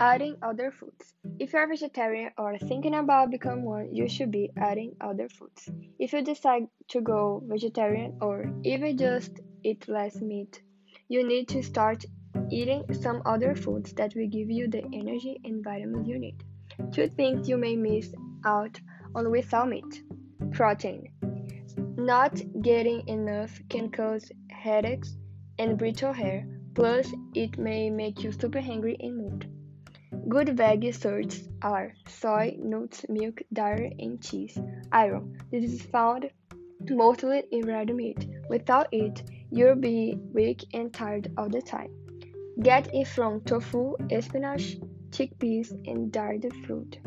Adding other foods. If you're a vegetarian or thinking about becoming one, you should be adding other foods. If you decide to go vegetarian or even just eat less meat, you need to start eating some other foods that will give you the energy and vitamins you need. Two things you may miss out on without meat. Protein. Not getting enough can cause headaches and brittle hair, plus it may make you super hungry and mood. Good veggie sources are soy, nuts, milk, dairy, and cheese. Iron. This is found mostly in red meat. Without it, you'll be weak and tired all the time. Get it from tofu, spinach, chickpeas, and dried fruit.